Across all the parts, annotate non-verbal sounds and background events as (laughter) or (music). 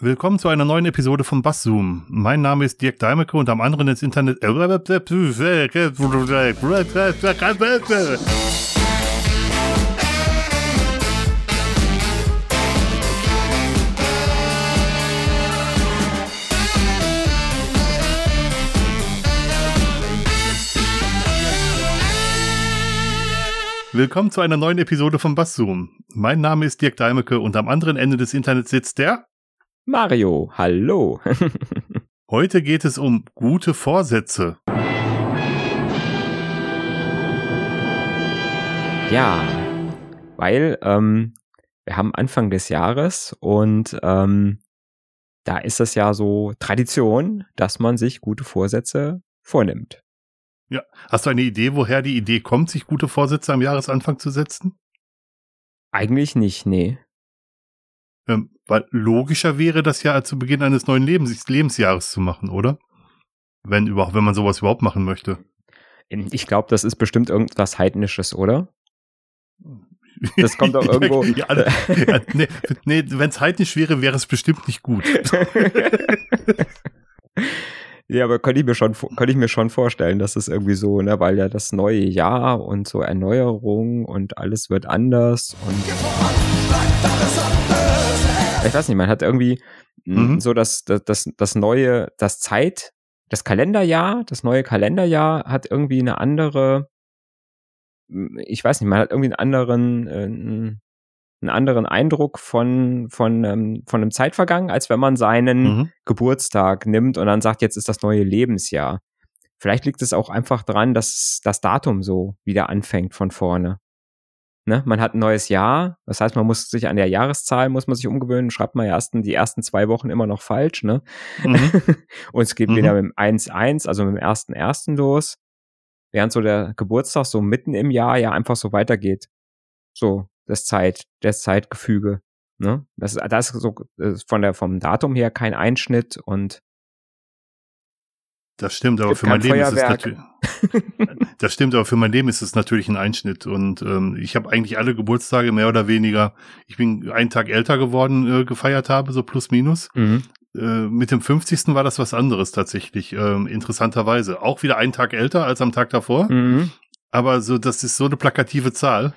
Willkommen zu einer neuen Episode von Basszoom. Mein Name ist Dirk Deimecke und am anderen ins Internet. Willkommen zu einer neuen Episode von Basszoom. Mein Name ist Dirk Deimecke und am anderen Ende des Internets sitzt der Mario, hallo. (laughs) Heute geht es um gute Vorsätze. Ja, weil ähm, wir haben Anfang des Jahres und ähm, da ist es ja so Tradition, dass man sich gute Vorsätze vornimmt. Ja. Hast du eine Idee, woher die Idee kommt, sich gute Vorsätze am Jahresanfang zu setzen? Eigentlich nicht, nee. Ähm, weil logischer wäre das ja zu Beginn eines neuen Lebens Lebensjahres zu machen, oder? Wenn überhaupt, wenn man sowas überhaupt machen möchte. Ich glaube, das ist bestimmt irgendwas Heidnisches, oder? (laughs) Das kommt doch irgendwo. ja, ja, nee, nee wenn es heidnisch wäre, wäre es bestimmt nicht gut. (laughs) Ja, aber könnte ich mir schon, könnte ich mir schon vorstellen, dass es irgendwie so, ne, weil ja das neue Jahr und so Erneuerung und alles wird anders und ich weiß nicht, man hat irgendwie mhm. so das, das, das, das neue, das Zeit, das Kalenderjahr, das neue Kalenderjahr hat irgendwie eine andere, ich weiß nicht, man hat irgendwie einen anderen, äh, einen anderen Eindruck von, von, ähm, von einem Zeitvergangen, als wenn man seinen mhm. Geburtstag nimmt und dann sagt, jetzt ist das neue Lebensjahr. Vielleicht liegt es auch einfach dran, dass das Datum so wieder anfängt von vorne. Ne? Man hat ein neues Jahr, das heißt, man muss sich an der Jahreszahl muss man sich umgewöhnen, schreibt man ersten die ersten zwei Wochen immer noch falsch, ne? Mhm. (laughs) und es geht mhm. wieder mit dem 1-1, also mit dem ersten ersten los, während so der Geburtstag so mitten im Jahr ja einfach so weitergeht. So, das Zeit, das Zeitgefüge. Ne? Das, das ist so von der vom Datum her kein Einschnitt und das stimmt, aber für mein Leben Feuerwerk. ist es natürlich. (laughs) das stimmt, aber für mein Leben ist es natürlich ein Einschnitt. Und ähm, ich habe eigentlich alle Geburtstage mehr oder weniger. Ich bin einen Tag älter geworden, äh, gefeiert habe, so plus minus. Mhm. Äh, mit dem 50. war das was anderes tatsächlich, äh, interessanterweise. Auch wieder einen Tag älter als am Tag davor. Mhm. Aber so, das ist so eine plakative Zahl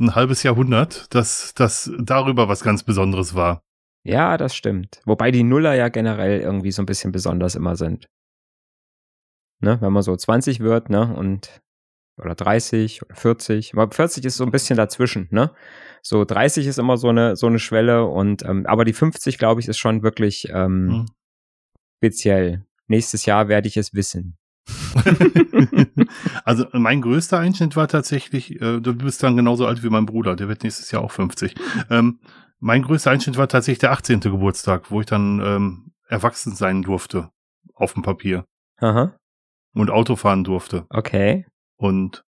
ein halbes Jahrhundert, dass das darüber was ganz Besonderes war. Ja, das stimmt. Wobei die Nuller ja generell irgendwie so ein bisschen besonders immer sind. Ne, wenn man so 20 wird, ne, und oder 30 oder 40, aber 40 ist so ein bisschen dazwischen, ne? So 30 ist immer so eine so eine Schwelle und ähm, aber die 50, glaube ich, ist schon wirklich ähm, hm. speziell. Nächstes Jahr werde ich es wissen. (laughs) also mein größter Einschnitt war tatsächlich, äh, du bist dann genauso alt wie mein Bruder, der wird nächstes Jahr auch 50. Ähm, mein größter Einschnitt war tatsächlich der 18. Geburtstag, wo ich dann ähm, erwachsen sein durfte auf dem Papier. Aha. Und Auto fahren durfte. Okay. Und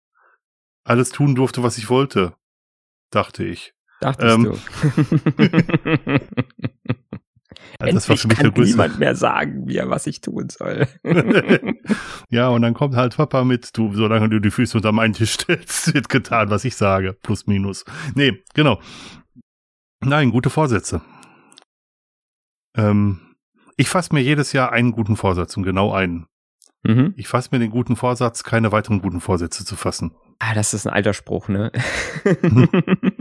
alles tun durfte, was ich wollte, dachte ich. Dachtest ähm, du. Ja, (laughs) (laughs) das war für mich kann der niemand mehr sagen mir, was ich tun soll. (laughs) ja, und dann kommt halt Papa mit, du, solange du die Füße unter meinen Tisch stellst, wird getan, was ich sage. Plus, minus. Nee, genau. Nein, gute Vorsätze. Ähm, ich fasse mir jedes Jahr einen guten Vorsatz und genau einen. Mhm. Ich fasse mir den guten Vorsatz, keine weiteren guten Vorsätze zu fassen. Ah, das ist ein alter Spruch, ne? (laughs) (laughs)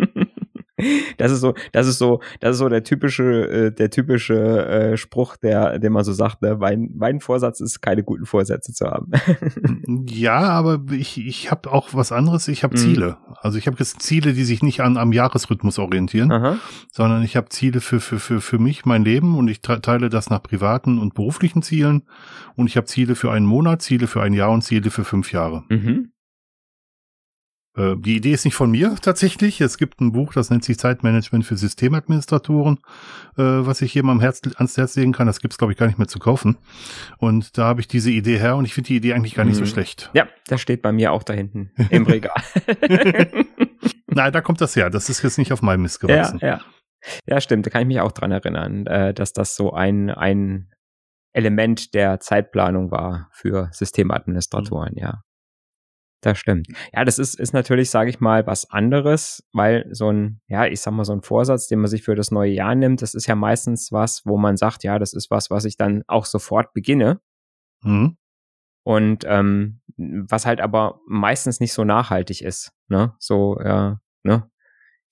Das ist so, das ist so, das ist so der typische, äh, der typische äh, Spruch, der, den man so sagt, ne? mein, mein Vorsatz ist, keine guten Vorsätze zu haben. (laughs) ja, aber ich, ich habe auch was anderes, ich habe mhm. Ziele. Also ich habe jetzt Ziele, die sich nicht an am Jahresrhythmus orientieren, Aha. sondern ich habe Ziele für, für, für, für mich, mein Leben und ich teile das nach privaten und beruflichen Zielen und ich habe Ziele für einen Monat, Ziele für ein Jahr und Ziele für fünf Jahre. Mhm. Äh, die Idee ist nicht von mir tatsächlich. Es gibt ein Buch, das nennt sich Zeitmanagement für Systemadministratoren, äh, was ich hier mal am Herz, ans Herz legen kann. Das gibt's glaube ich, gar nicht mehr zu kaufen. Und da habe ich diese Idee her und ich finde die Idee eigentlich gar nicht mhm. so schlecht. Ja, das steht bei mir auch da hinten (laughs) im Regal. (laughs) Nein, da kommt das her. Das ist jetzt nicht auf meinem Mist gewachsen. Ja, ja. ja stimmt. Da kann ich mich auch dran erinnern, äh, dass das so ein, ein Element der Zeitplanung war für Systemadministratoren, mhm. ja. Das stimmt. Ja, das ist, ist natürlich, sage ich mal, was anderes, weil so ein, ja, ich sag mal, so ein Vorsatz, den man sich für das neue Jahr nimmt, das ist ja meistens was, wo man sagt, ja, das ist was, was ich dann auch sofort beginne. Mhm. Und ähm, was halt aber meistens nicht so nachhaltig ist. Ne? So, ja, ne?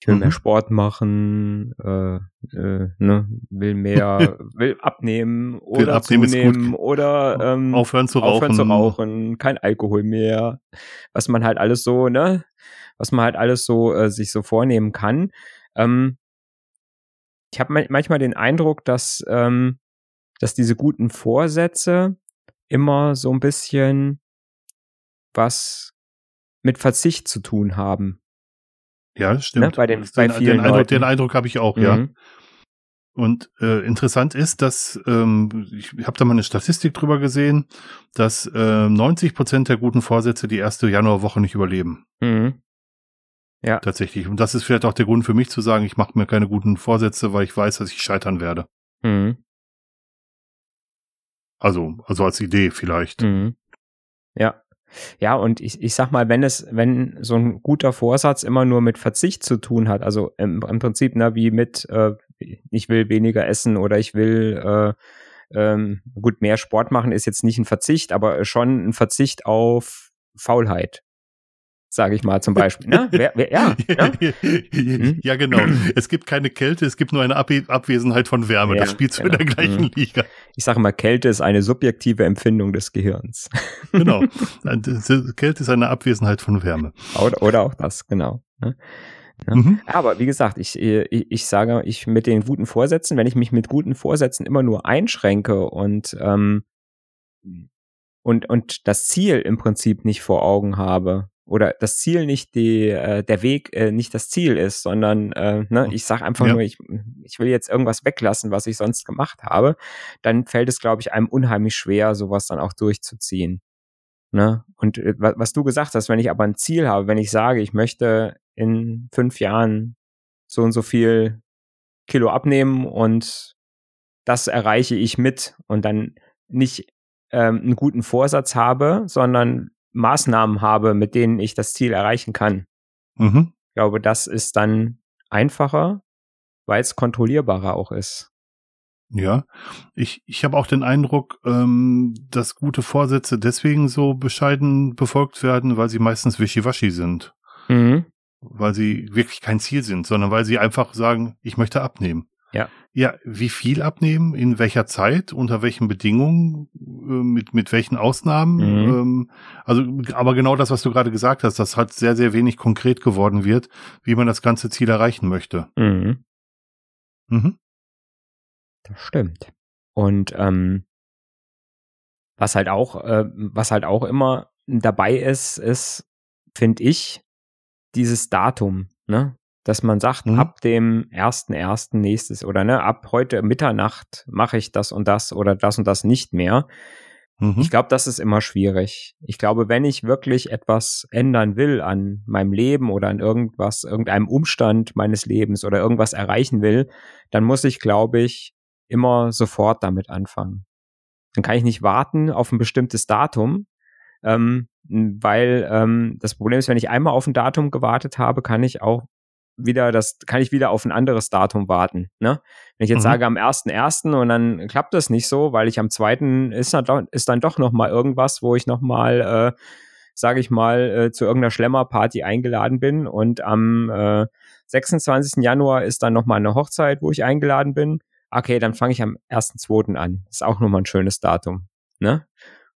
Ich will mhm. mehr Sport machen, äh, äh, ne, will mehr, (laughs) will abnehmen oder will abnehmen zunehmen oder ähm, aufhören zu rauchen. Aufhören zu rauchen, kein Alkohol mehr, was man halt alles so, ne, was man halt alles so äh, sich so vornehmen kann. Ähm, ich habe manchmal den Eindruck, dass ähm, dass diese guten Vorsätze immer so ein bisschen was mit Verzicht zu tun haben. Ja, stimmt. Ne? Bei den, bei den, vielen den Eindruck, den Eindruck habe ich auch, mhm. ja. Und äh, interessant ist, dass ähm, ich habe da mal eine Statistik drüber gesehen, dass äh, 90 Prozent der guten Vorsätze die erste Januarwoche nicht überleben. Mhm. Ja. Tatsächlich. Und das ist vielleicht auch der Grund für mich zu sagen, ich mache mir keine guten Vorsätze, weil ich weiß, dass ich scheitern werde. Mhm. Also, also als Idee vielleicht. Mhm. Ja. Ja, und ich, ich sag mal, wenn es, wenn so ein guter Vorsatz immer nur mit Verzicht zu tun hat, also im, im Prinzip, na, wie mit, äh, ich will weniger essen oder ich will, äh, ähm, gut, mehr Sport machen ist jetzt nicht ein Verzicht, aber schon ein Verzicht auf Faulheit sage ich mal zum Beispiel. Ne? Wer, wer, (laughs) ja, ja. Hm? ja, genau. Es gibt keine Kälte, es gibt nur eine Ab Abwesenheit von Wärme. Ja, das spielt genau. in der gleichen mhm. Liga. Ich sage mal, Kälte ist eine subjektive Empfindung des Gehirns. (laughs) genau. Kälte ist eine Abwesenheit von Wärme. Oder, oder auch das, genau. Ne? Ja. Mhm. Aber wie gesagt, ich, ich, ich sage, ich mit den guten Vorsätzen, wenn ich mich mit guten Vorsätzen immer nur einschränke und ähm, und und das Ziel im Prinzip nicht vor Augen habe, oder das Ziel nicht die, äh, der Weg äh, nicht das Ziel ist, sondern äh, ne, ich sage einfach ja. nur, ich, ich will jetzt irgendwas weglassen, was ich sonst gemacht habe, dann fällt es, glaube ich, einem unheimlich schwer, sowas dann auch durchzuziehen. Ne? Und äh, was du gesagt hast, wenn ich aber ein Ziel habe, wenn ich sage, ich möchte in fünf Jahren so und so viel Kilo abnehmen und das erreiche ich mit und dann nicht ähm, einen guten Vorsatz habe, sondern Maßnahmen habe, mit denen ich das Ziel erreichen kann. Mhm. Ich glaube, das ist dann einfacher, weil es kontrollierbarer auch ist. Ja, ich, ich habe auch den Eindruck, ähm, dass gute Vorsätze deswegen so bescheiden befolgt werden, weil sie meistens wischiwaschi sind. Mhm. Weil sie wirklich kein Ziel sind, sondern weil sie einfach sagen, ich möchte abnehmen. Ja. Ja, wie viel abnehmen, in welcher Zeit, unter welchen Bedingungen, äh, mit, mit welchen Ausnahmen. Mhm. Ähm, also, aber genau das, was du gerade gesagt hast, dass halt sehr, sehr wenig konkret geworden wird, wie man das ganze Ziel erreichen möchte. Mhm. Mhm. Das stimmt. Und ähm, was halt auch, äh, was halt auch immer dabei ist, ist, finde ich, dieses Datum, ne? Dass man sagt, mhm. ab dem ersten ersten nächstes oder ne, ab heute Mitternacht mache ich das und das oder das und das nicht mehr. Mhm. Ich glaube, das ist immer schwierig. Ich glaube, wenn ich wirklich etwas ändern will an meinem Leben oder an irgendwas, irgendeinem Umstand meines Lebens oder irgendwas erreichen will, dann muss ich, glaube ich, immer sofort damit anfangen. Dann kann ich nicht warten auf ein bestimmtes Datum, ähm, weil ähm, das Problem ist, wenn ich einmal auf ein Datum gewartet habe, kann ich auch wieder, das kann ich wieder auf ein anderes Datum warten. Ne? Wenn ich jetzt mhm. sage am 1.1. und dann klappt das nicht so, weil ich am 2. ist dann doch, ist dann doch noch mal irgendwas, wo ich noch mal, äh, sage ich mal, äh, zu irgendeiner Schlemmerparty eingeladen bin und am äh, 26. Januar ist dann noch mal eine Hochzeit, wo ich eingeladen bin. Okay, dann fange ich am 1.2. an. Ist auch nochmal ein schönes Datum. Ne?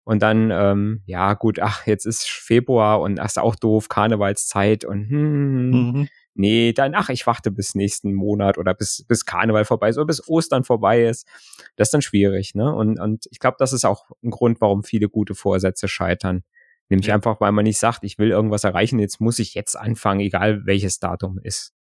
Und dann, ähm, ja gut, ach, jetzt ist Februar und das ist auch doof, Karnevalszeit und hm, hm, hm. mhm nee, dann, ach, ich warte bis nächsten Monat oder bis, bis Karneval vorbei ist oder bis Ostern vorbei ist. Das ist dann schwierig, ne? Und, und ich glaube, das ist auch ein Grund, warum viele gute Vorsätze scheitern. Nämlich ja. einfach, weil man nicht sagt, ich will irgendwas erreichen, jetzt muss ich jetzt anfangen, egal welches Datum ist.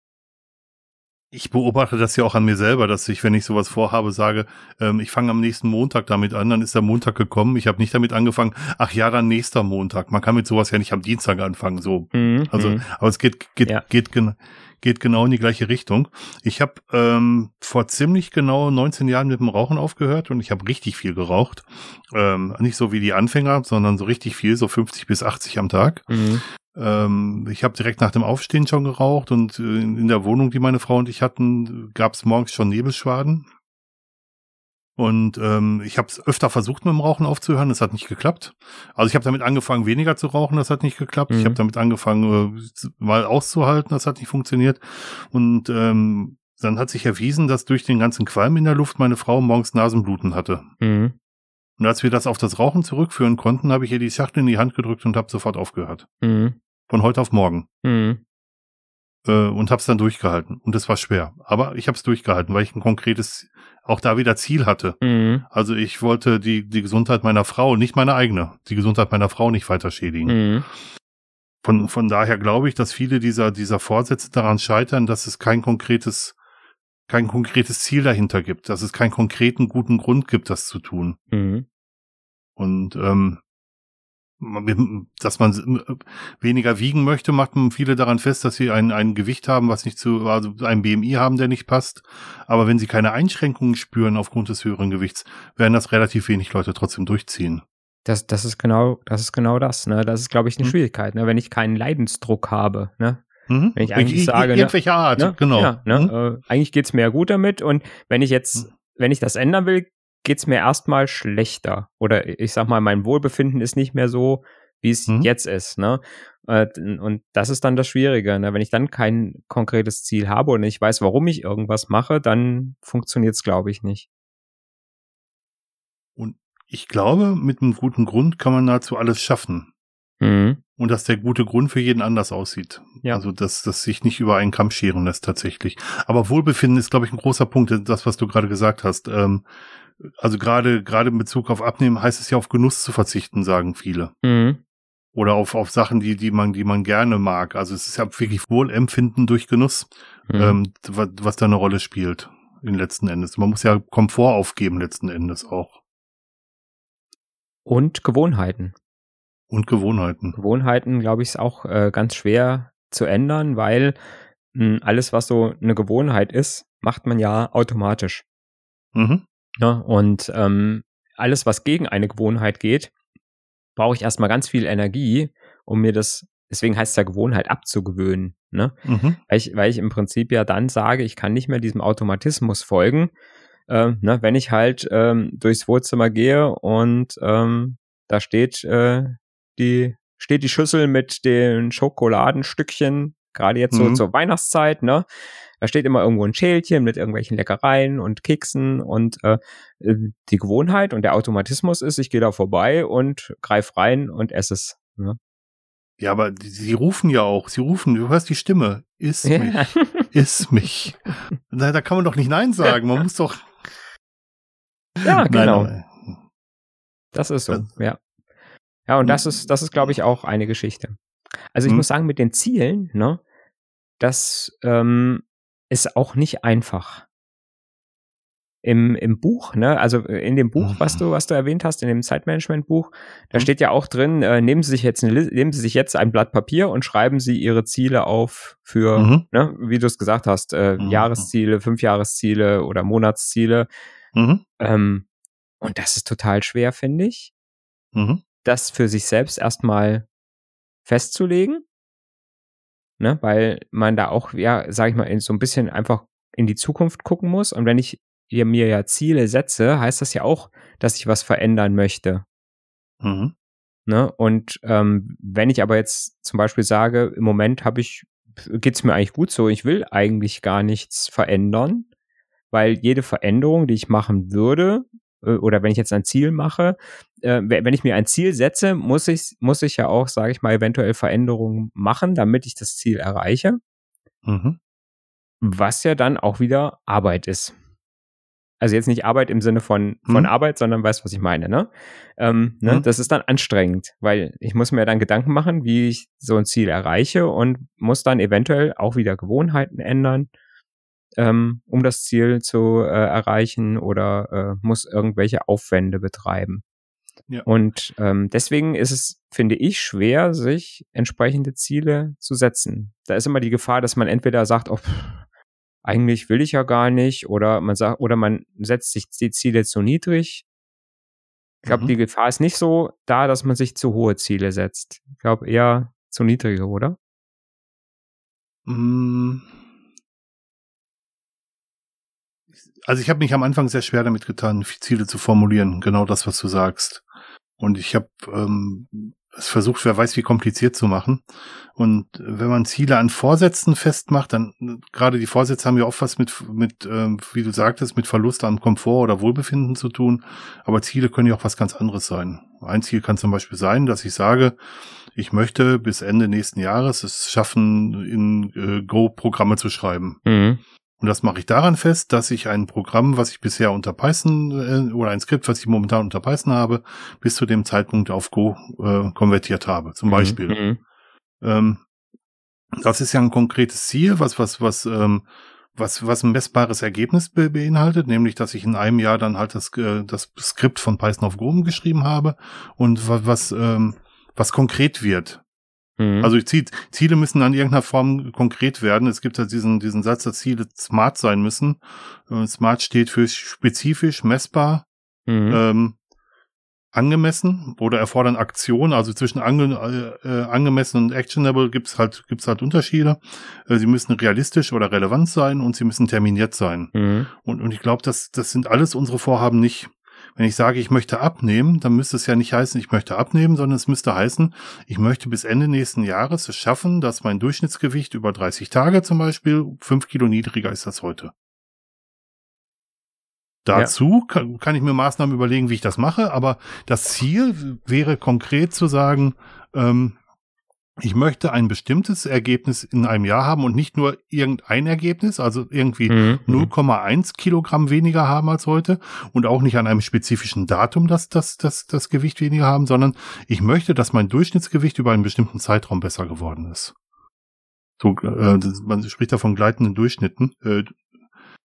Ich beobachte das ja auch an mir selber, dass ich, wenn ich sowas vorhabe, sage, ähm, ich fange am nächsten Montag damit an, dann ist der Montag gekommen. Ich habe nicht damit angefangen, ach ja, dann nächster Montag. Man kann mit sowas ja nicht am Dienstag anfangen. So. Mhm. Also, mhm. aber es geht, geht, ja. geht, geht genau in die gleiche Richtung. Ich habe ähm, vor ziemlich genau 19 Jahren mit dem Rauchen aufgehört und ich habe richtig viel geraucht. Ähm, nicht so wie die Anfänger, sondern so richtig viel, so 50 bis 80 am Tag. Mhm. Ähm, ich habe direkt nach dem Aufstehen schon geraucht und äh, in der Wohnung, die meine Frau und ich hatten, gab es morgens schon Nebelschwaden. Und ähm, ich habe es öfter versucht, mit dem Rauchen aufzuhören, das hat nicht geklappt. Also ich habe damit angefangen, weniger zu rauchen, das hat nicht geklappt. Mhm. Ich habe damit angefangen, äh, mal auszuhalten, das hat nicht funktioniert. Und ähm, dann hat sich erwiesen, dass durch den ganzen Qualm in der Luft meine Frau morgens Nasenbluten hatte. Mhm. Und als wir das auf das Rauchen zurückführen konnten, habe ich ihr die Schachtel in die Hand gedrückt und habe sofort aufgehört. Mhm. Von heute auf morgen. Mhm. Äh, und habe es dann durchgehalten. Und es war schwer. Aber ich habe es durchgehalten, weil ich ein konkretes, auch da wieder Ziel hatte. Mhm. Also ich wollte die, die Gesundheit meiner Frau, nicht meine eigene, die Gesundheit meiner Frau nicht weiter schädigen. Mhm. Von, von daher glaube ich, dass viele dieser, dieser Vorsätze daran scheitern, dass es kein konkretes kein konkretes Ziel dahinter gibt, dass es keinen konkreten guten Grund gibt, das zu tun. Mhm. Und ähm, dass man weniger wiegen möchte, macht man viele daran fest, dass sie ein, ein Gewicht haben, was nicht zu, also ein BMI haben, der nicht passt. Aber wenn sie keine Einschränkungen spüren aufgrund des höheren Gewichts, werden das relativ wenig Leute trotzdem durchziehen. Das, das ist genau, das ist genau das, ne? Das ist, glaube ich, eine hm. Schwierigkeit, ne? Wenn ich keinen Leidensdruck habe, ne? Mhm. Wenn ich eigentlich ich, sage, irgendwelche ne, Art, ne, genau. Ja, ne, mhm. äh, eigentlich geht's mir ja gut damit und wenn ich jetzt, mhm. wenn ich das ändern will, geht's mir erstmal schlechter. Oder ich sag mal, mein Wohlbefinden ist nicht mehr so, wie es mhm. jetzt ist. Ne? Äh, und das ist dann das Schwierige. Ne? Wenn ich dann kein konkretes Ziel habe und ich weiß, warum ich irgendwas mache, dann funktioniert's, glaube ich, nicht. Und ich glaube, mit einem guten Grund kann man dazu alles schaffen. Mhm. Und dass der gute Grund für jeden anders aussieht. Ja. Also, dass das sich nicht über einen Kamm scheren lässt tatsächlich. Aber Wohlbefinden ist, glaube ich, ein großer Punkt, das, was du gerade gesagt hast. Ähm, also gerade gerade in Bezug auf Abnehmen heißt es ja auf Genuss zu verzichten, sagen viele. Mhm. Oder auf, auf Sachen, die, die man, die man gerne mag. Also es ist ja wirklich Wohlempfinden durch Genuss, mhm. ähm, was, was da eine Rolle spielt in letzten Endes. Man muss ja Komfort aufgeben letzten Endes auch. Und Gewohnheiten. Und Gewohnheiten. Gewohnheiten, glaube ich, ist auch äh, ganz schwer zu ändern, weil mh, hm, alles, was so eine Gewohnheit ist, macht man ja automatisch. Mhm. Ja, und ähm, alles, was gegen eine Gewohnheit geht, brauche ich erstmal ganz viel Energie, um mir das, deswegen heißt es ja Gewohnheit abzugewöhnen. Ne? Mhm. Weil, ich, weil ich im Prinzip ja dann sage, ich kann nicht mehr diesem Automatismus folgen, äh, ne, wenn ich halt ähm, durchs Wohnzimmer gehe und ähm, da steht äh, die steht die Schüssel mit den Schokoladenstückchen, gerade jetzt so mhm. zur Weihnachtszeit, ne? Da steht immer irgendwo ein Schälchen mit irgendwelchen Leckereien und Keksen und äh, die Gewohnheit und der Automatismus ist, ich gehe da vorbei und greif rein und esse es. Ne? Ja, aber sie rufen ja auch, sie rufen, du hörst die Stimme, iss ja. mich, (laughs) iss mich. Da, da kann man doch nicht Nein sagen, man muss doch. Ja, genau. Nein, das ist so, das, ja. Ja, und das ist, das ist, glaube ich, auch eine Geschichte. Also ich mhm. muss sagen, mit den Zielen, ne, das ähm, ist auch nicht einfach. Im, im Buch, ne, also äh, in dem Buch, was du, was du erwähnt hast, in dem Zeitmanagement-Buch, da mhm. steht ja auch drin, äh, nehmen Sie sich jetzt eine, nehmen Sie sich jetzt ein Blatt Papier und schreiben Sie Ihre Ziele auf für, mhm. ne, wie du es gesagt hast, äh, mhm. Jahresziele, Fünfjahresziele oder Monatsziele. Mhm. Ähm, und das ist total schwer, finde ich. Mhm. Das für sich selbst erstmal festzulegen ne? weil man da auch, ja, sag ich mal, so ein bisschen einfach in die Zukunft gucken muss. Und wenn ich mir ja Ziele setze, heißt das ja auch, dass ich was verändern möchte. Mhm. Ne? Und ähm, wenn ich aber jetzt zum Beispiel sage, im Moment habe ich, geht's mir eigentlich gut so, ich will eigentlich gar nichts verändern, weil jede Veränderung, die ich machen würde, oder wenn ich jetzt ein Ziel mache, äh, wenn ich mir ein Ziel setze, muss ich, muss ich ja auch, sage ich mal, eventuell Veränderungen machen, damit ich das Ziel erreiche. Mhm. Was ja dann auch wieder Arbeit ist. Also jetzt nicht Arbeit im Sinne von, von mhm. Arbeit, sondern weißt, was ich meine, ne? Ähm, ne? Mhm. Das ist dann anstrengend, weil ich muss mir dann Gedanken machen, wie ich so ein Ziel erreiche und muss dann eventuell auch wieder Gewohnheiten ändern. Ähm, um das Ziel zu äh, erreichen oder äh, muss irgendwelche Aufwände betreiben. Ja. Und ähm, deswegen ist es, finde ich, schwer, sich entsprechende Ziele zu setzen. Da ist immer die Gefahr, dass man entweder sagt, oh, eigentlich will ich ja gar nicht, oder man sagt, oder man setzt sich die Ziele zu niedrig. Ich glaube, mhm. die Gefahr ist nicht so da, dass man sich zu hohe Ziele setzt. Ich glaube eher zu niedrige, oder? Mm. Also ich habe mich am Anfang sehr schwer damit getan, Ziele zu formulieren, genau das, was du sagst. Und ich habe ähm, es versucht, wer weiß, wie kompliziert zu machen. Und wenn man Ziele an Vorsätzen festmacht, dann gerade die Vorsätze haben ja oft was mit, mit ähm, wie du sagtest, mit Verlust an Komfort oder Wohlbefinden zu tun. Aber Ziele können ja auch was ganz anderes sein. Ein Ziel kann zum Beispiel sein, dass ich sage, ich möchte bis Ende nächsten Jahres es schaffen, in äh, Go Programme zu schreiben. Mhm. Und das mache ich daran fest, dass ich ein Programm, was ich bisher unter Python äh, oder ein Skript, was ich momentan unter Python habe, bis zu dem Zeitpunkt auf Go äh, konvertiert habe. Zum mhm. Beispiel. Mhm. Ähm, das ist ja ein konkretes Ziel, was was was ähm, was was ein messbares Ergebnis be beinhaltet, nämlich dass ich in einem Jahr dann halt das äh, das Skript von Python auf Go geschrieben habe und was was ähm, was konkret wird. Mhm. Also Ziele müssen an irgendeiner Form konkret werden. Es gibt ja diesen, diesen Satz, dass Ziele smart sein müssen. Äh, smart steht für spezifisch, messbar, mhm. ähm, angemessen oder erfordern Aktion. Also zwischen ange, äh, angemessen und actionable gibt's halt, gibt's halt Unterschiede. Äh, sie müssen realistisch oder relevant sein und sie müssen terminiert sein. Mhm. Und, und ich glaube, das, das sind alles unsere Vorhaben nicht. Wenn ich sage, ich möchte abnehmen, dann müsste es ja nicht heißen, ich möchte abnehmen, sondern es müsste heißen, ich möchte bis Ende nächsten Jahres es schaffen, dass mein Durchschnittsgewicht über 30 Tage zum Beispiel fünf Kilo niedriger ist als heute. Dazu ja. kann, kann, ich mir Maßnahmen überlegen, wie ich das mache, aber das Ziel wäre konkret zu sagen, ähm, ich möchte ein bestimmtes Ergebnis in einem Jahr haben und nicht nur irgendein Ergebnis, also irgendwie mhm. 0,1 mhm. Kilogramm weniger haben als heute und auch nicht an einem spezifischen Datum das, das, das, das Gewicht weniger haben, sondern ich möchte, dass mein Durchschnittsgewicht über einen bestimmten Zeitraum besser geworden ist. So, äh, man spricht da von gleitenden Durchschnitten. Äh,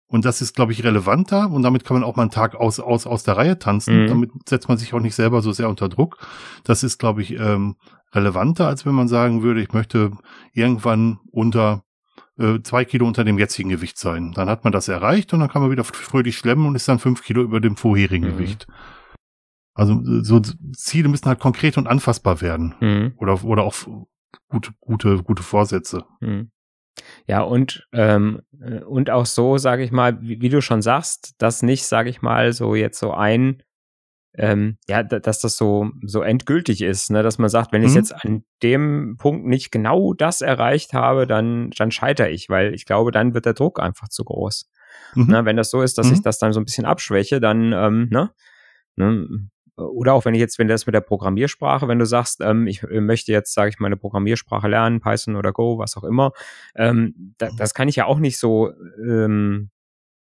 und das ist, glaube ich, relevanter und damit kann man auch mal einen Tag aus, aus, aus der Reihe tanzen. Mhm. Damit setzt man sich auch nicht selber so sehr unter Druck. Das ist, glaube ich, ähm, relevanter, als wenn man sagen würde, ich möchte irgendwann unter äh, zwei Kilo unter dem jetzigen Gewicht sein. Dann hat man das erreicht und dann kann man wieder fröhlich schlemmen und ist dann fünf Kilo über dem vorherigen mhm. Gewicht. Also so Ziele müssen halt konkret und anfassbar werden. Mhm. Oder, oder auch gute, gute, gute Vorsätze. Mhm. Ja, und, ähm, äh, und auch so, sage ich mal, wie, wie, du schon sagst, dass nicht, sage ich mal, so jetzt so ein ähm, ja, dass das so, so endgültig ist, ne? dass man sagt, wenn mhm. ich jetzt an dem Punkt nicht genau das erreicht habe, dann, dann scheitere ich, weil ich glaube, dann wird der Druck einfach zu groß. Mhm. Ne? Wenn das so ist, dass mhm. ich das dann so ein bisschen abschwäche, dann, ähm, ne? ne? Oder auch wenn ich jetzt, wenn das mit der Programmiersprache, wenn du sagst, ähm, ich äh, möchte jetzt, sage ich mal, eine Programmiersprache lernen, Python oder Go, was auch immer, ähm, da, mhm. das kann ich ja auch nicht so, ähm,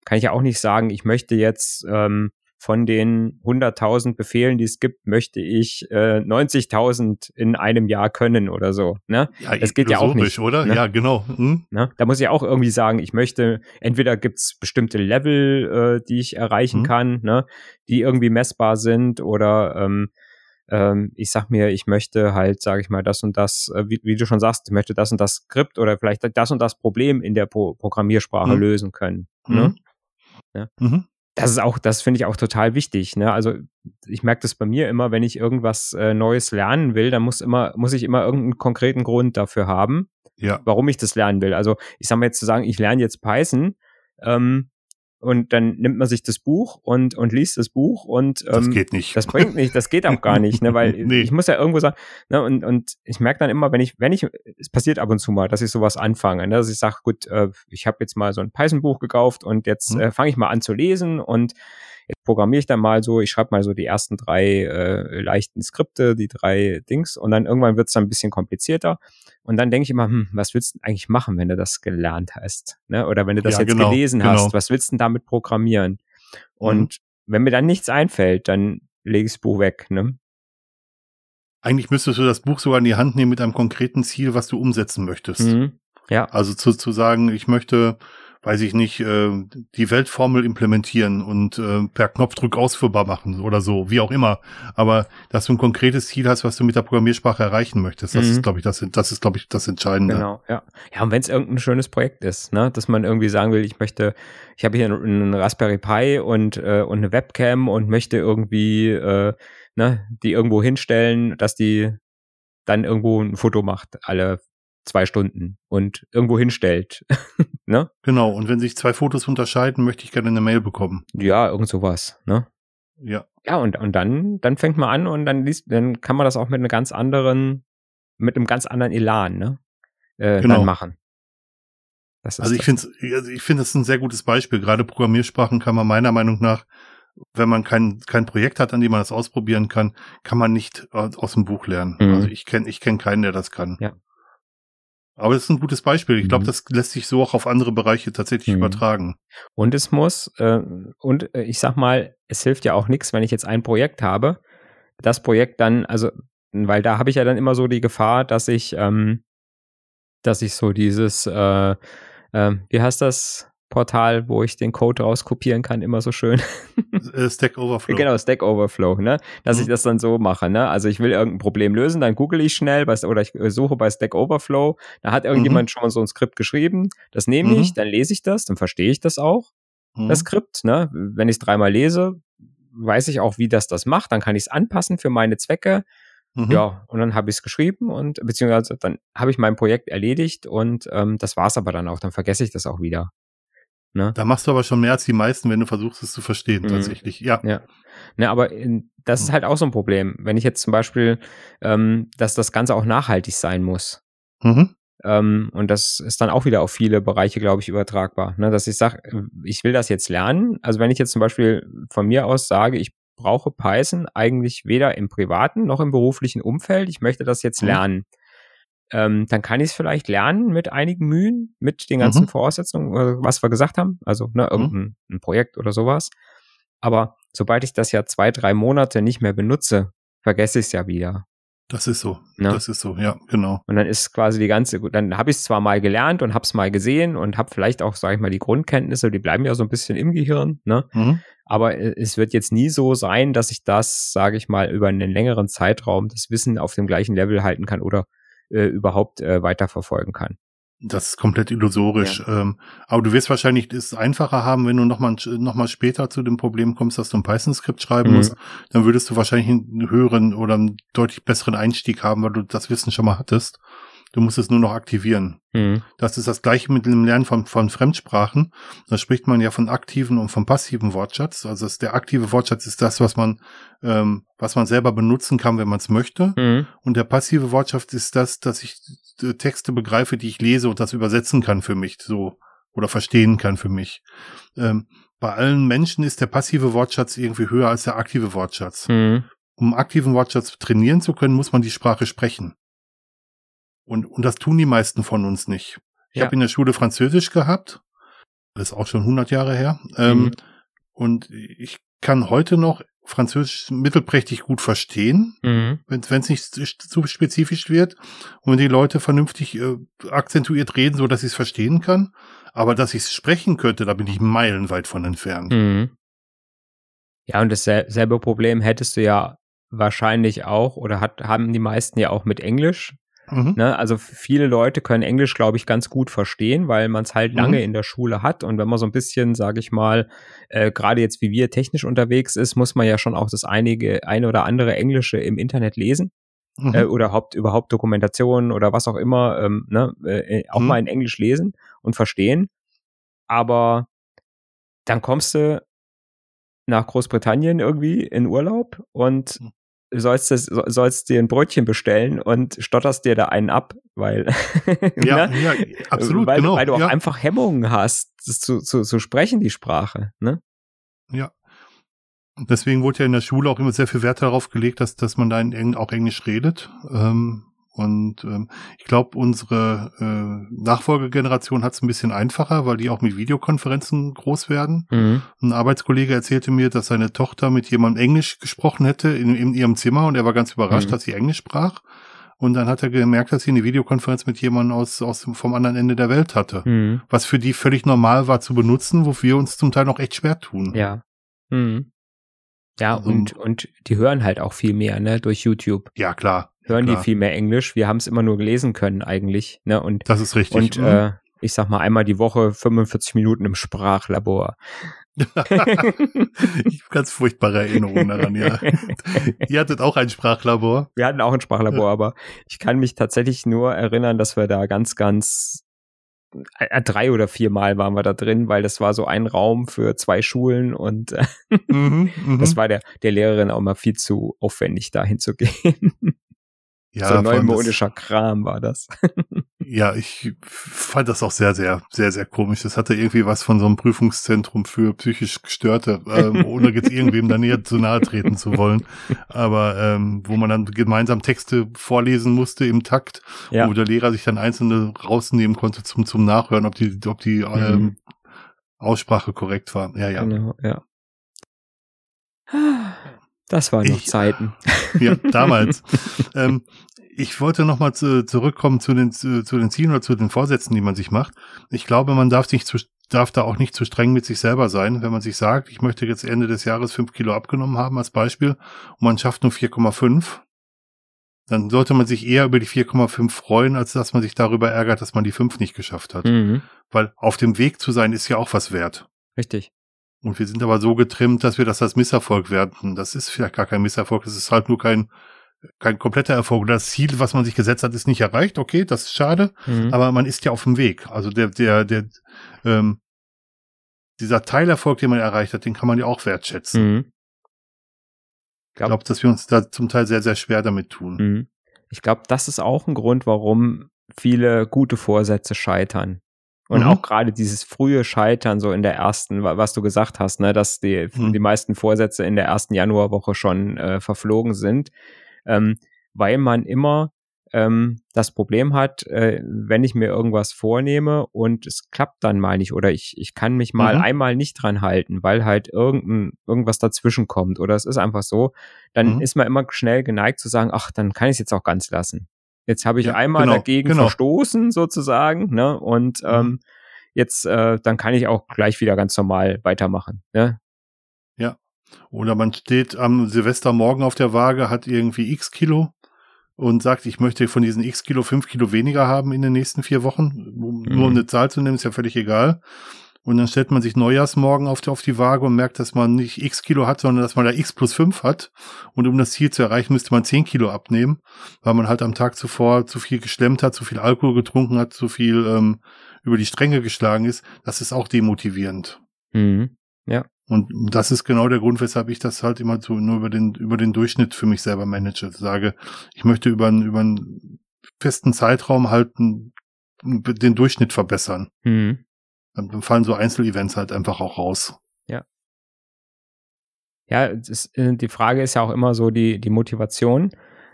kann ich ja auch nicht sagen, ich möchte jetzt ähm, von den 100.000 Befehlen, die es gibt, möchte ich äh, 90.000 in einem Jahr können oder so. Ne? Ja, das geht ja auch nicht. oder? Ne? Ja, genau. Hm? Ne? Da muss ich auch irgendwie sagen, ich möchte, entweder gibt's bestimmte Level, äh, die ich erreichen hm. kann, ne? die irgendwie messbar sind oder ähm, ähm, ich sag mir, ich möchte halt, sage ich mal, das und das, äh, wie, wie, du schon sagst, ich möchte das und das Skript oder vielleicht das und das Problem in der Pro Programmiersprache hm. lösen können. Ne? Ja. Mhm das ist auch, das finde ich auch total wichtig. Ne? Also ich merke das bei mir immer, wenn ich irgendwas äh, Neues lernen will, dann muss immer, muss ich immer irgendeinen konkreten Grund dafür haben, ja. warum ich das lernen will. Also ich sage mal jetzt zu sagen, ich lerne jetzt Python, ähm, und dann nimmt man sich das Buch und, und liest das Buch und ähm, das geht nicht. Das bringt nicht, das geht auch gar nicht, ne, weil (laughs) nee. ich muss ja irgendwo sagen, ne, und, und ich merke dann immer, wenn ich, wenn ich, es passiert ab und zu mal, dass ich sowas anfange, ne, dass ich sage, gut, äh, ich habe jetzt mal so ein Python-Buch gekauft und jetzt hm. äh, fange ich mal an zu lesen und Jetzt programmiere ich dann mal so, ich schreibe mal so die ersten drei äh, leichten Skripte, die drei Dings und dann irgendwann wird es dann ein bisschen komplizierter. Und dann denke ich immer, hm, was willst du eigentlich machen, wenn du das gelernt hast? Ne? Oder wenn du das ja, jetzt genau, gelesen genau. hast, was willst du denn damit programmieren? Und mhm. wenn mir dann nichts einfällt, dann lege ich das Buch weg. Ne? Eigentlich müsstest du das Buch sogar in die Hand nehmen mit einem konkreten Ziel, was du umsetzen möchtest. Mhm. Ja. Also zu, zu sagen, ich möchte weiß ich nicht, äh, die Weltformel implementieren und äh, per Knopfdruck ausführbar machen oder so, wie auch immer. Aber dass du ein konkretes Ziel hast, was du mit der Programmiersprache erreichen möchtest, das mhm. ist, glaube ich, das, das ist, glaube ich, das Entscheidende. Genau, ja. Ja, und wenn es irgendein schönes Projekt ist, ne, dass man irgendwie sagen will, ich möchte, ich habe hier einen Raspberry Pi und, äh, und eine Webcam und möchte irgendwie, äh, ne, die irgendwo hinstellen, dass die dann irgendwo ein Foto macht, alle zwei Stunden und irgendwo hinstellt. (laughs) ne? Genau, und wenn sich zwei Fotos unterscheiden, möchte ich gerne eine Mail bekommen. Ja, irgend sowas, ne? Ja. Ja, und, und dann, dann fängt man an und dann liest, dann kann man das auch mit einem ganz anderen, mit einem ganz anderen Elan, ne? Äh, genau. dann machen. also ich finde also ich finde das ein sehr gutes Beispiel. Gerade Programmiersprachen kann man meiner Meinung nach, wenn man kein, kein Projekt hat, an dem man das ausprobieren kann, kann man nicht aus dem Buch lernen. Mhm. Also ich kenne ich kenn keinen, der das kann. Ja. Aber das ist ein gutes Beispiel. Ich glaube, mhm. das lässt sich so auch auf andere Bereiche tatsächlich mhm. übertragen. Und es muss, äh, und äh, ich sag mal, es hilft ja auch nichts, wenn ich jetzt ein Projekt habe, das Projekt dann, also, weil da habe ich ja dann immer so die Gefahr, dass ich, ähm, dass ich so dieses, äh, äh, wie heißt das? Portal, wo ich den Code rauskopieren kann, immer so schön. (laughs) Äh, Stack Overflow. Genau, Stack Overflow, ne? Dass mhm. ich das dann so mache, ne? Also ich will irgendein Problem lösen, dann google ich schnell bei, oder ich suche bei Stack Overflow, da hat irgendjemand mhm. schon mal so ein Skript geschrieben, das nehme mhm. ich, dann lese ich das, dann verstehe ich das auch, das mhm. Skript, ne? Wenn ich es dreimal lese, weiß ich auch, wie das das macht, dann kann ich es anpassen für meine Zwecke. Mhm. Ja, und dann habe ich es geschrieben und beziehungsweise dann habe ich mein Projekt erledigt und ähm, das war's aber dann auch, dann vergesse ich das auch wieder. Ne? Da machst du aber schon mehr als die meisten, wenn du versuchst, es zu verstehen, mhm. tatsächlich. Ja. Ja. Ne, aber das ist mhm. halt auch so ein Problem. Wenn ich jetzt zum Beispiel, ähm, dass das Ganze auch nachhaltig sein muss. Mhm. Ähm, und das ist dann auch wieder auf viele Bereiche, glaube ich, übertragbar. Ne? Dass ich sage, ich will das jetzt lernen. Also wenn ich jetzt zum Beispiel von mir aus sage, ich brauche Python eigentlich weder im privaten noch im beruflichen Umfeld, ich möchte das jetzt mhm. lernen ähm, dann kann ich es vielleicht lernen mit einigen Mühen, mit den ganzen mhm. Voraussetzungen, äh, was wir gesagt haben, also ne, mhm. irgendein mhm. Projekt oder sowas. Aber sobald ich das ja zwei, drei Monate nicht mehr benutze, vergesse ich es ja wieder. Das ist so. Ne? Das ist so, ja, genau. Und dann ist quasi die ganze, dann habe ich es zwar mal gelernt und habe es mal gesehen und habe vielleicht auch, sage ich mal, die Grundkenntnisse, die bleiben ja so ein bisschen im Gehirn, ne? Mhm. Aber äh, es wird jetzt nie so sein, dass ich das, sage ich mal, über einen längeren Zeitraum das Wissen auf dem gleichen Level halten kann oder äh, überhaupt äh, weiterverfolgen kann. Das ist komplett illusorisch. Ja. Ähm, aber du wirst wahrscheinlich es einfacher haben, wenn du nochmal noch mal später zu dem Problem kommst, dass du ein Python-Skript schreiben mhm. musst. Dann würdest du wahrscheinlich einen höheren oder einen deutlich besseren Einstieg haben, weil du das Wissen schon mal hattest. Du musst es nur noch aktivieren. Mhm. Das ist das gleiche mit dem Lernen von, von Fremdsprachen. Da spricht man ja von aktiven und von passiven Wortschatz. Also der aktive Wortschatz ist das, was man, ähm, was man selber benutzen kann, wenn man es möchte. Mhm. Und der passive Wortschatz ist das, dass ich Texte begreife, die ich lese und das übersetzen kann für mich, so oder verstehen kann für mich. Ähm, bei allen Menschen ist der passive Wortschatz irgendwie höher als der aktive Wortschatz. Mhm. Um aktiven Wortschatz trainieren zu können, muss man die Sprache sprechen. Und, und das tun die meisten von uns nicht. Ich ja. habe in der Schule Französisch gehabt. Das ist auch schon 100 Jahre her. Ähm, mhm. Und ich kann heute noch Französisch mittelprächtig gut verstehen, mhm. wenn es nicht zu spezifisch wird. Und wenn die Leute vernünftig äh, akzentuiert reden, so dass ich es verstehen kann. Aber dass ich es sprechen könnte, da bin ich meilenweit von entfernt. Mhm. Ja, und dasselbe Problem hättest du ja wahrscheinlich auch oder hat, haben die meisten ja auch mit Englisch. Mhm. Ne, also viele Leute können Englisch, glaube ich, ganz gut verstehen, weil man es halt mhm. lange in der Schule hat. Und wenn man so ein bisschen, sage ich mal, äh, gerade jetzt wie wir technisch unterwegs ist, muss man ja schon auch das einige, eine oder andere Englische im Internet lesen. Mhm. Äh, oder Haupt, überhaupt Dokumentationen oder was auch immer, ähm, ne, äh, auch mhm. mal in Englisch lesen und verstehen. Aber dann kommst du nach Großbritannien irgendwie in Urlaub und mhm sollst, das, sollst dir ein Brötchen bestellen und stotterst dir da einen ab, weil (laughs) ja, ne? ja absolut, weil, genau, weil du ja. auch einfach Hemmungen hast, zu, zu, zu sprechen, die Sprache. Ne? Ja. Deswegen wurde ja in der Schule auch immer sehr viel Wert darauf gelegt, dass, dass man da in, auch Englisch redet. Ähm, und ähm, ich glaube, unsere äh, Nachfolgegeneration hat es ein bisschen einfacher, weil die auch mit Videokonferenzen groß werden. Mhm. Ein Arbeitskollege erzählte mir, dass seine Tochter mit jemandem Englisch gesprochen hätte in, in ihrem Zimmer und er war ganz überrascht, mhm. dass sie Englisch sprach. Und dann hat er gemerkt, dass sie eine Videokonferenz mit jemandem aus, aus vom anderen Ende der Welt hatte. Mhm. Was für die völlig normal war zu benutzen, wofür wir uns zum Teil noch echt schwer tun. Ja. Mhm. Ja, also, und, und die hören halt auch viel mehr, ne, durch YouTube. Ja, klar. Hören klar. die viel mehr Englisch. Wir haben es immer nur gelesen können eigentlich, ne, und. Das ist richtig. Und, mhm. äh, ich sag mal, einmal die Woche 45 Minuten im Sprachlabor. (laughs) ich habe ganz furchtbare Erinnerungen daran, ja. (laughs) Ihr hattet auch ein Sprachlabor. Wir hatten auch ein Sprachlabor, aber ich kann mich tatsächlich nur erinnern, dass wir da ganz, ganz äh, drei oder vier Mal waren wir da drin, weil das war so ein Raum für zwei Schulen und äh, mhm, (laughs) mhm. das war der, der Lehrerin auch mal viel zu aufwendig, da hinzugehen. Ja, so neumodischer Kram war das. (laughs) ja, ich fand das auch sehr, sehr, sehr, sehr komisch. Das hatte irgendwie was von so einem Prüfungszentrum für psychisch Gestörte, ähm, ohne jetzt irgendwem da näher zu nahe treten zu wollen. Aber ähm, wo man dann gemeinsam Texte vorlesen musste im Takt, ja. wo der Lehrer sich dann einzelne rausnehmen konnte zum, zum Nachhören, ob die, ob die mhm. ähm, Aussprache korrekt war. Ja, ja. Genau, ja. (sighs) Das waren noch ich, Zeiten. (laughs) Ja, damals. (laughs) ähm, ich wollte nochmal zu, zurückkommen zu den, zu, zu, den Zielen oder zu den Vorsätzen, die man sich macht. Ich glaube, man darf sich zu, darf da auch nicht zu streng mit sich selber sein, wenn man sich sagt, ich möchte jetzt Ende des Jahres fünf Kilo abgenommen haben als Beispiel und man schafft nur 4,5. Dann sollte man sich eher über die 4,5 freuen, als dass man sich darüber ärgert, dass man die 5 nicht geschafft hat. Mhm. Weil auf dem Weg zu sein ist ja auch was wert. Richtig. Und wir sind aber so getrimmt, dass wir das als Misserfolg werten. Das ist vielleicht gar kein Misserfolg, es ist halt nur kein, kein kompletter Erfolg. Das Ziel, was man sich gesetzt hat, ist nicht erreicht. Okay, das ist schade, mhm. aber man ist ja auf dem Weg. Also der, der, der, ähm, dieser Teilerfolg, den man erreicht hat, den kann man ja auch wertschätzen. Mhm. Ich glaube, dass wir uns da zum Teil sehr, sehr schwer damit tun. Mhm. Ich glaube, das ist auch ein Grund, warum viele gute Vorsätze scheitern. Und mhm. auch gerade dieses frühe Scheitern so in der ersten, was du gesagt hast, ne, dass die, mhm. die meisten Vorsätze in der ersten Januarwoche schon äh, verflogen sind, ähm, weil man immer ähm, das Problem hat, äh, wenn ich mir irgendwas vornehme und es klappt dann mal nicht oder ich, ich kann mich mal mhm. einmal nicht dran halten, weil halt irgendein, irgendwas dazwischen kommt oder es ist einfach so, dann mhm. ist man immer schnell geneigt zu sagen, ach, dann kann ich es jetzt auch ganz lassen. Jetzt habe ich ja, einmal genau, dagegen genau. verstoßen sozusagen, ne? Und mhm. ähm, jetzt äh, dann kann ich auch gleich wieder ganz normal weitermachen. Ne? Ja. Oder man steht am Silvestermorgen auf der Waage, hat irgendwie X Kilo und sagt, ich möchte von diesen X Kilo fünf Kilo weniger haben in den nächsten vier Wochen. Um, mhm. Nur um eine Zahl zu nehmen, ist ja völlig egal. Und dann stellt man sich Neujahrsmorgen auf die, auf die Waage und merkt, dass man nicht x Kilo hat, sondern dass man da x plus fünf hat. Und um das Ziel zu erreichen, müsste man zehn Kilo abnehmen, weil man halt am Tag zuvor zu viel geschlemmt hat, zu viel Alkohol getrunken hat, zu viel ähm, über die Stränge geschlagen ist. Das ist auch demotivierend. Mhm. Ja. Und das ist genau der Grund, weshalb ich das halt immer so nur über den, über den Durchschnitt für mich selber manage. Sage, ich möchte über einen, über einen festen Zeitraum halt den Durchschnitt verbessern. Mhm. Dann fallen so Einzelevents halt einfach auch raus. Ja. Ja, das, äh, die Frage ist ja auch immer so die, die Motivation.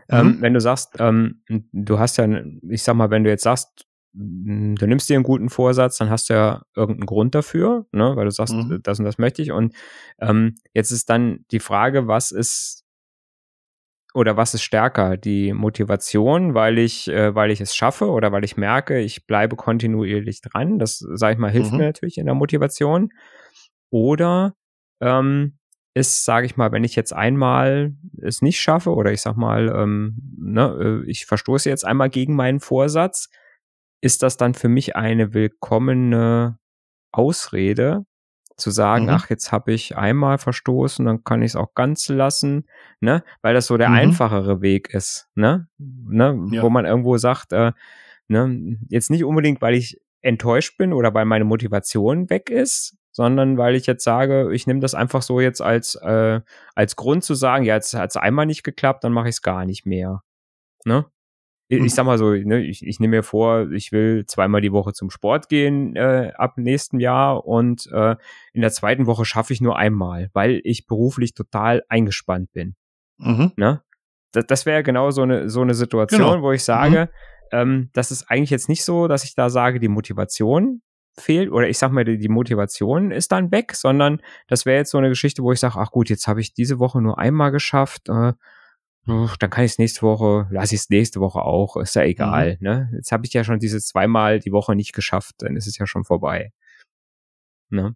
Ähm, mhm. Ähm, wenn du sagst, ähm, du hast ja, ich sag mal, wenn du jetzt sagst, hm, du nimmst dir einen guten Vorsatz, dann hast du ja irgendeinen Grund dafür, ne, weil du sagst, mhm. das und das möchte ich. Und ähm, jetzt ist dann die Frage, was ist oder was ist stärker? Die Motivation, weil ich, äh, weil ich es schaffe oder weil ich merke, ich bleibe kontinuierlich dran. Das, sage ich mal, hilft mhm. mir natürlich in der Motivation. Oder ähm, ist, sage ich mal, wenn ich jetzt einmal es nicht schaffe oder ich sag mal, ähm, ne, äh, ich verstoße jetzt einmal gegen meinen Vorsatz, ist das dann für mich eine willkommene Ausrede, zu sagen, mhm. ach, jetzt habe ich einmal verstoßen, dann kann ich es auch ganz lassen, ne? Weil das so der mhm. einfachere Weg ist, ne? ne? Ja. Wo man irgendwo sagt, äh, ne, jetzt nicht unbedingt, weil ich enttäuscht bin oder weil meine Motivation weg ist, sondern weil ich jetzt sage, ich nehme das einfach so jetzt als, äh, als Grund zu sagen, ja, jetzt hat es einmal nicht geklappt, dann mache ich es gar nicht mehr. Ne? Ich, ich sag mal so, ne, ich, ich nehme mir vor, ich will zweimal die Woche zum Sport gehen äh, ab nächstem Jahr und äh, in der zweiten Woche schaffe ich nur einmal, weil ich beruflich total eingespannt bin. Mhm. Ne? Das, das wäre genau so eine, so eine Situation, genau. wo ich sage, mhm. ähm, das ist eigentlich jetzt nicht so, dass ich da sage, die Motivation fehlt oder ich sag mal, die, die Motivation ist dann weg, sondern das wäre jetzt so eine Geschichte, wo ich sage, ach gut, jetzt habe ich diese Woche nur einmal geschafft, äh, dann kann ich es nächste Woche, lasse ich es nächste Woche auch, ist ja egal. Mhm. Ne? Jetzt habe ich ja schon diese zweimal die Woche nicht geschafft, dann ist es ja schon vorbei. Ne?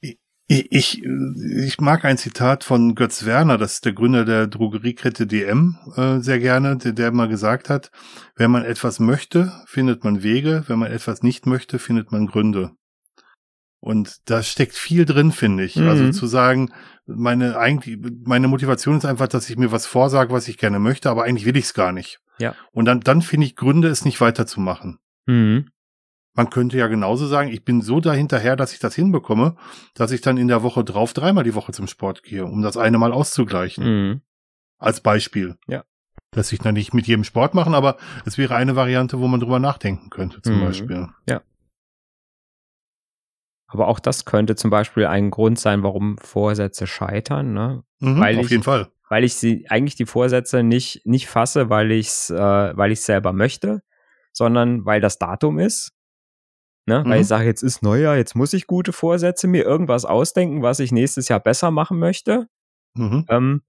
Ich, ich, ich mag ein Zitat von Götz Werner, das ist der Gründer der Drogeriekette DM, äh, sehr gerne, der, der mal gesagt hat, wenn man etwas möchte, findet man Wege, wenn man etwas nicht möchte, findet man Gründe. Und da steckt viel drin, finde ich. Also mhm. Also zu sagen, meine eigentlich, meine Motivation ist einfach, dass ich mir was vorsage, was ich gerne möchte, aber eigentlich will ich es gar nicht. Ja. Und dann, dann finde ich Gründe, es nicht weiterzumachen. Mhm. Man könnte ja genauso sagen, ich bin so dahinterher, dass ich das hinbekomme, dass ich dann in der Woche drauf dreimal die Woche zum Sport gehe, um das eine Mal auszugleichen. Mhm. Als Beispiel. Ja. Dass ich dann nicht mit jedem Sport machen, aber es wäre eine Variante, wo man drüber nachdenken könnte, zum mhm. Beispiel. Ja. Aber auch das könnte zum Beispiel ein Grund sein, warum Vorsätze scheitern, ne? Mhm, weil auf ich, jeden Fall. Weil ich sie eigentlich die Vorsätze nicht nicht fasse, weil ich's, äh, weil ich selber möchte, sondern weil das Datum ist Ne? Mhm. Weil ich sage, jetzt ist Neujahr, jetzt muss ich gute Vorsätze mir irgendwas ausdenken, was ich nächstes Jahr besser machen möchte. Mhm. Ähm,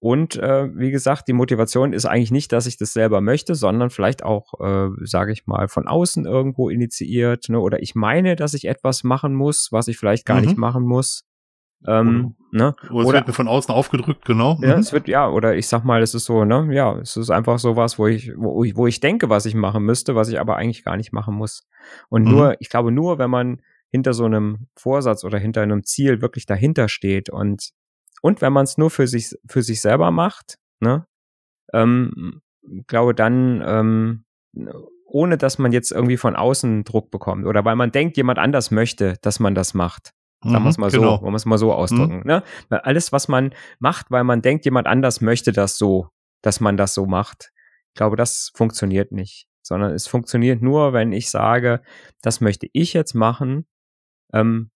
und äh, wie gesagt, die Motivation ist eigentlich nicht, dass ich das selber möchte, sondern vielleicht auch, äh, sage ich mal, von außen irgendwo initiiert. Ne? Oder ich meine, dass ich etwas machen muss, was ich vielleicht gar mhm. nicht machen muss. Ähm, ne? Oder es wird mir von außen aufgedrückt, genau. Ja, mhm. es wird, ja, oder ich sag mal, es ist so, ne, ja, es ist einfach sowas, wo ich, wo ich, wo ich denke, was ich machen müsste, was ich aber eigentlich gar nicht machen muss. Und mhm. nur, ich glaube, nur wenn man hinter so einem Vorsatz oder hinter einem Ziel wirklich dahinter steht und, und wenn man es nur für sich, für sich selber macht, ne, ähm, glaube dann, ähm, ohne dass man jetzt irgendwie von außen Druck bekommt oder weil man denkt, jemand anders möchte, dass man das macht, Sagen wir es mal genau. so, wollen wir es mal so ausdrücken. Mhm. Ne? Weil alles, was man macht, weil man denkt, jemand anders möchte das so, dass man das so macht. Ich glaube, das funktioniert nicht. Sondern es funktioniert nur, wenn ich sage, das möchte ich jetzt machen. Ähm,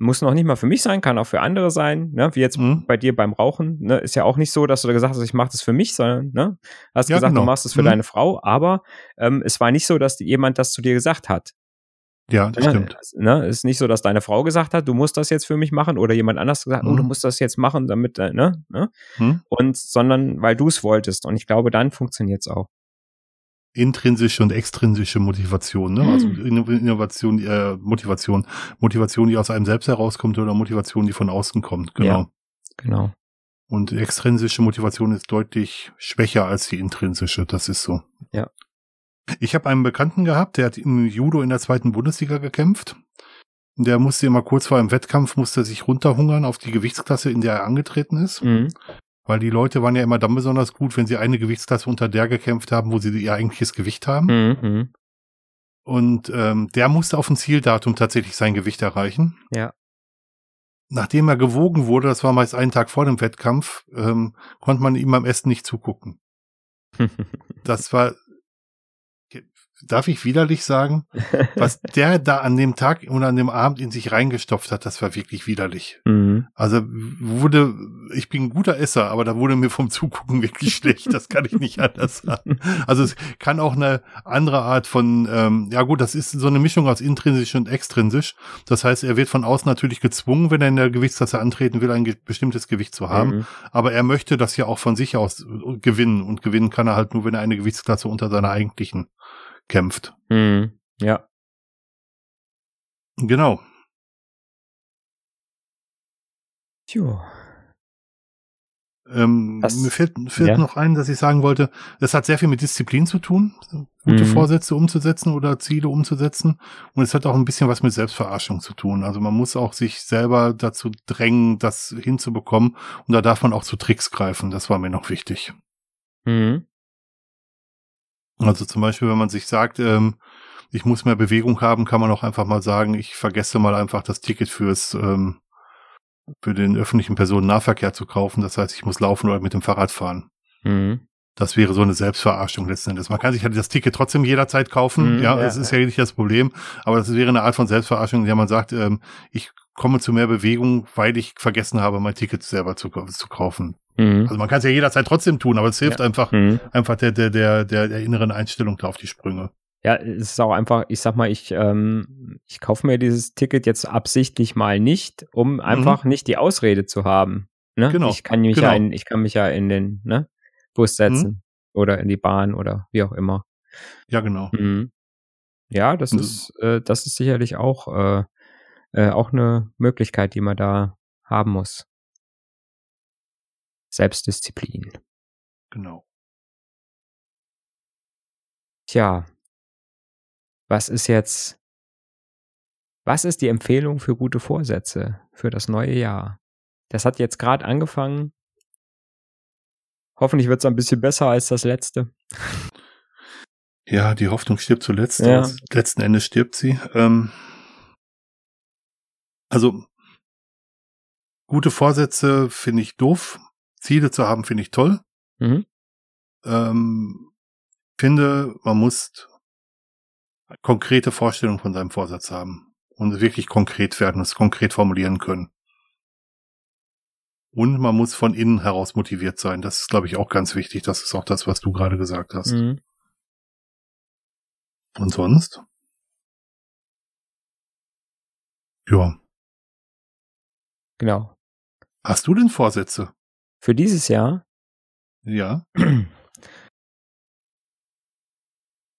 muss noch nicht mal für mich sein, kann auch für andere sein, ne? wie jetzt mhm. bei dir beim Rauchen. Ne? Ist ja auch nicht so, dass du da gesagt hast, ich mache das für mich, sondern ne? hast ja, gesagt, genau. du machst es für mhm. deine Frau, aber ähm, es war nicht so, dass jemand das zu dir gesagt hat. Ja, das ne? stimmt. Ne? Ist nicht so, dass deine Frau gesagt hat, du musst das jetzt für mich machen oder jemand anders gesagt, mhm. oh, du mhm. musst das jetzt machen, damit, äh, ne? ne? Mhm. Und sondern weil du es wolltest. Und ich glaube, dann funktioniert es auch. Intrinsische und extrinsische Motivation, ne? Also mhm. Innovation, äh, Motivation, Motivation, die aus einem selbst herauskommt oder Motivation, die von außen kommt. Genau. Ja, genau. Und extrinsische Motivation ist deutlich schwächer als die intrinsische. Das ist so. Ja. Ich habe einen Bekannten gehabt, der hat im Judo in der zweiten Bundesliga gekämpft. Der musste immer kurz vor einem Wettkampf, musste sich runterhungern auf die Gewichtsklasse, in der er angetreten ist. Mhm. Weil die Leute waren ja immer dann besonders gut, wenn sie eine Gewichtsklasse unter der gekämpft haben, wo sie ihr eigentliches Gewicht haben. Mhm. Und ähm, der musste auf ein Zieldatum tatsächlich sein Gewicht erreichen. Ja. Nachdem er gewogen wurde, das war meist einen Tag vor dem Wettkampf, ähm, konnte man ihm am Essen nicht zugucken. (laughs) das war darf ich widerlich sagen, (laughs) was der da an dem Tag und an dem Abend in sich reingestopft hat, das war wirklich widerlich. Mhm. Also wurde, ich bin ein guter Esser, aber da wurde mir vom Zugucken wirklich schlecht. Das kann ich nicht anders sagen. Also es kann auch eine andere Art von, ähm, ja gut, das ist so eine Mischung aus intrinsisch und extrinsisch. Das heißt, er wird von außen natürlich gezwungen, wenn er in der Gewichtsklasse antreten will, ein bestimmtes Gewicht zu haben. Mhm. Aber er möchte das ja auch von sich aus gewinnen und gewinnen kann er halt nur, wenn er eine Gewichtsklasse unter seiner eigentlichen kämpft. Mhm. Ja. Genau. Tjo. Ähm, das, mir fällt, fällt ja. noch ein, dass ich sagen wollte, das hat sehr viel mit Disziplin zu tun, gute mhm. Vorsätze umzusetzen oder Ziele umzusetzen. Und es hat auch ein bisschen was mit Selbstverarschung zu tun. Also man muss auch sich selber dazu drängen, das hinzubekommen. Und da darf man auch zu Tricks greifen. Das war mir noch wichtig. Mhm. Also zum Beispiel, wenn man sich sagt, ähm, ich muss mehr Bewegung haben, kann man auch einfach mal sagen, ich vergesse mal einfach das Ticket fürs ähm, für den öffentlichen Personennahverkehr zu kaufen. Das heißt, ich muss laufen oder mit dem Fahrrad fahren. Mhm. Das wäre so eine Selbstverarschung letzten Endes. Man kann sich halt das Ticket trotzdem jederzeit kaufen. Mhm, ja, ja, das ist ja nicht das Problem. Aber das wäre eine Art von Selbstverarschung, in der man sagt, ähm, ich komme zu mehr Bewegung, weil ich vergessen habe, mein Ticket selber zu, zu kaufen. Mhm. Also man kann es ja jederzeit trotzdem tun, aber es hilft ja. einfach, mhm. einfach der, der, der, der, inneren Einstellung da auf die Sprünge. Ja, es ist auch einfach, ich sag mal, ich, ähm, ich kaufe mir dieses Ticket jetzt absichtlich mal nicht, um einfach mhm. nicht die Ausrede zu haben. Ne? Genau. Ich kann mich genau. ja in, ich kann mich ja in den, ne? Bus setzen mhm. oder in die Bahn oder wie auch immer. Ja, genau. Mhm. Ja, das mhm. ist, äh, das ist sicherlich auch, äh, äh, auch eine Möglichkeit, die man da haben muss. Selbstdisziplin. Genau. Tja, was ist jetzt, was ist die Empfehlung für gute Vorsätze für das neue Jahr? Das hat jetzt gerade angefangen. Hoffentlich wird es ein bisschen besser als das letzte. Ja, die Hoffnung stirbt zuletzt. Ja. Letzten Endes stirbt sie. Ähm, also, gute Vorsätze finde ich doof. Ziele zu haben finde ich toll. Mhm. Ähm, finde, man muss konkrete Vorstellungen von seinem Vorsatz haben und wirklich konkret werden, es konkret formulieren können. Und man muss von innen heraus motiviert sein. Das ist, glaube ich, auch ganz wichtig. Das ist auch das, was du gerade gesagt hast. Mhm. Und sonst? Ja. Genau. Hast du denn Vorsätze? Für dieses Jahr? Ja. (clears throat)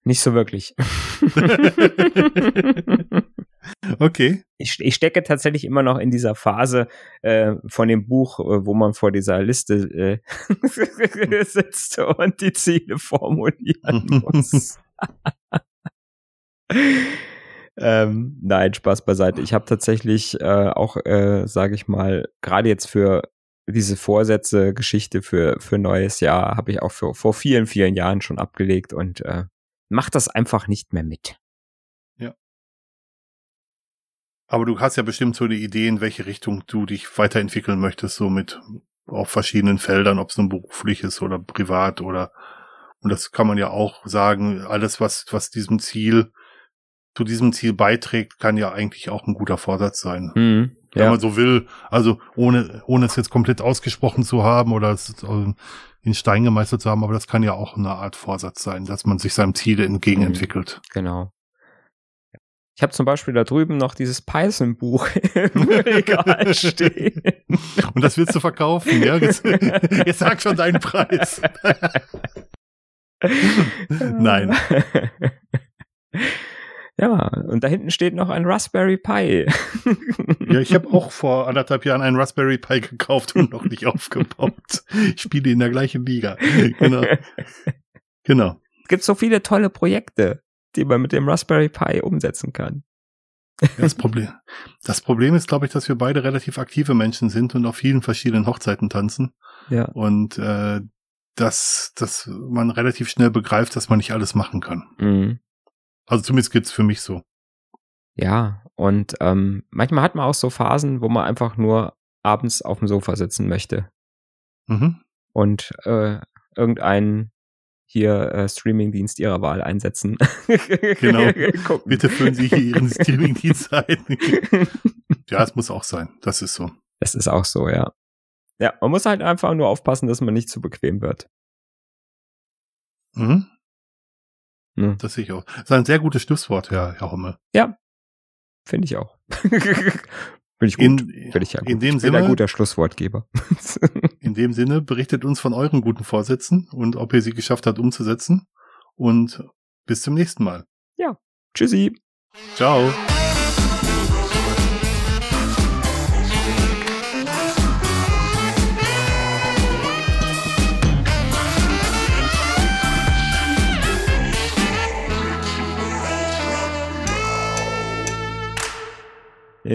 Nicht so wirklich. (laughs) okay. Ich, ich, stecke tatsächlich immer noch in dieser Phase äh, von dem Buch, äh, wo man vor dieser Liste äh, (laughs) sitzt und die Ziele formulieren (laughs) muss. ähm, nein, Spaß beiseite. Ich habe tatsächlich äh, auch, äh, sage ich mal, gerade jetzt für diese Vorsätze, Geschichte für für neues Jahr habe ich auch für, vor vielen, vielen Jahren schon abgelegt und äh, mach das einfach nicht mehr mit. Ja. Aber du hast ja bestimmt so die Idee, in welche Richtung du dich weiterentwickeln möchtest, so mit auf verschiedenen Feldern, ob es nun beruflich ist oder privat oder und das kann man ja auch sagen, alles was was diesem Ziel zu diesem Ziel beiträgt, kann ja eigentlich auch ein guter Vorsatz sein. Mhm, wenn man so will. Also ohne, ohne es jetzt komplett ausgesprochen zu haben oder es äh, in Stein gemeißelt zu haben, aber das kann ja auch eine Art Vorsatz sein, dass man sich seinem Ziel entgegenentwickelt. Mhm, genau. Ich habe zum Beispiel da drüben noch dieses Python-Buch (laughs) im (laughs) Regal stehen. Und das willst du verkaufen, ja? Jetzt, (laughs) jetzt sag schon deinen Preis. Nein. Ja, und da hinten steht noch ein Raspberry Pi. ja, ich habe auch vor anderthalb Jahren einen Raspberry Pi gekauft und noch nicht aufgebaut. Ich spiele in der gleichen Liga. Genau. Genau. Es gibt so viele tolle Projekte, die man mit dem Raspberry Pi umsetzen kann. das Problem, das Problem ist, glaube ich, dass wir beide relativ aktive Menschen sind und auf vielen verschiedenen Hochzeiten tanzen. Ja. Und äh, dass, dass man relativ schnell begreift, dass man nicht alles machen kann. Mhm. Also zumindest geht's für mich so. Ja, und ähm, manchmal hat man auch so Phasen, wo man einfach nur abends auf dem Sofa sitzen möchte. Mhm. Und äh, irgendeinen hier äh, Streamingdienst ihrer Wahl einsetzen. Genau. (laughs) Bitte füllen Sie hier Ihren (laughs) Streamingdienst ein. ja, es muss auch sein. Das ist so. Das ist auch so, ja. Ja, man muss halt einfach nur aufpassen, dass man nicht zu bequem wird. Mhm. Ne? Das sehe ich auch. Das ist ein sehr gutes Schlusswort, Herr, Herr Homme. Ja, finde ich auch. (laughs) Finde ich gut. In, Find ich ja gut. in dem ich Sinne, ein guter Schlusswortgeber. (laughs) in dem Sinne, berichtet uns von euren guten Vorsätzen und ob ihr sie geschafft habt umzusetzen. Und bis zum nächsten Mal. Ja, tschüssi. Ciao.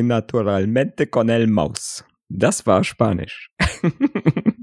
Naturalmente con el mouse. Das war Spanisch. (laughs)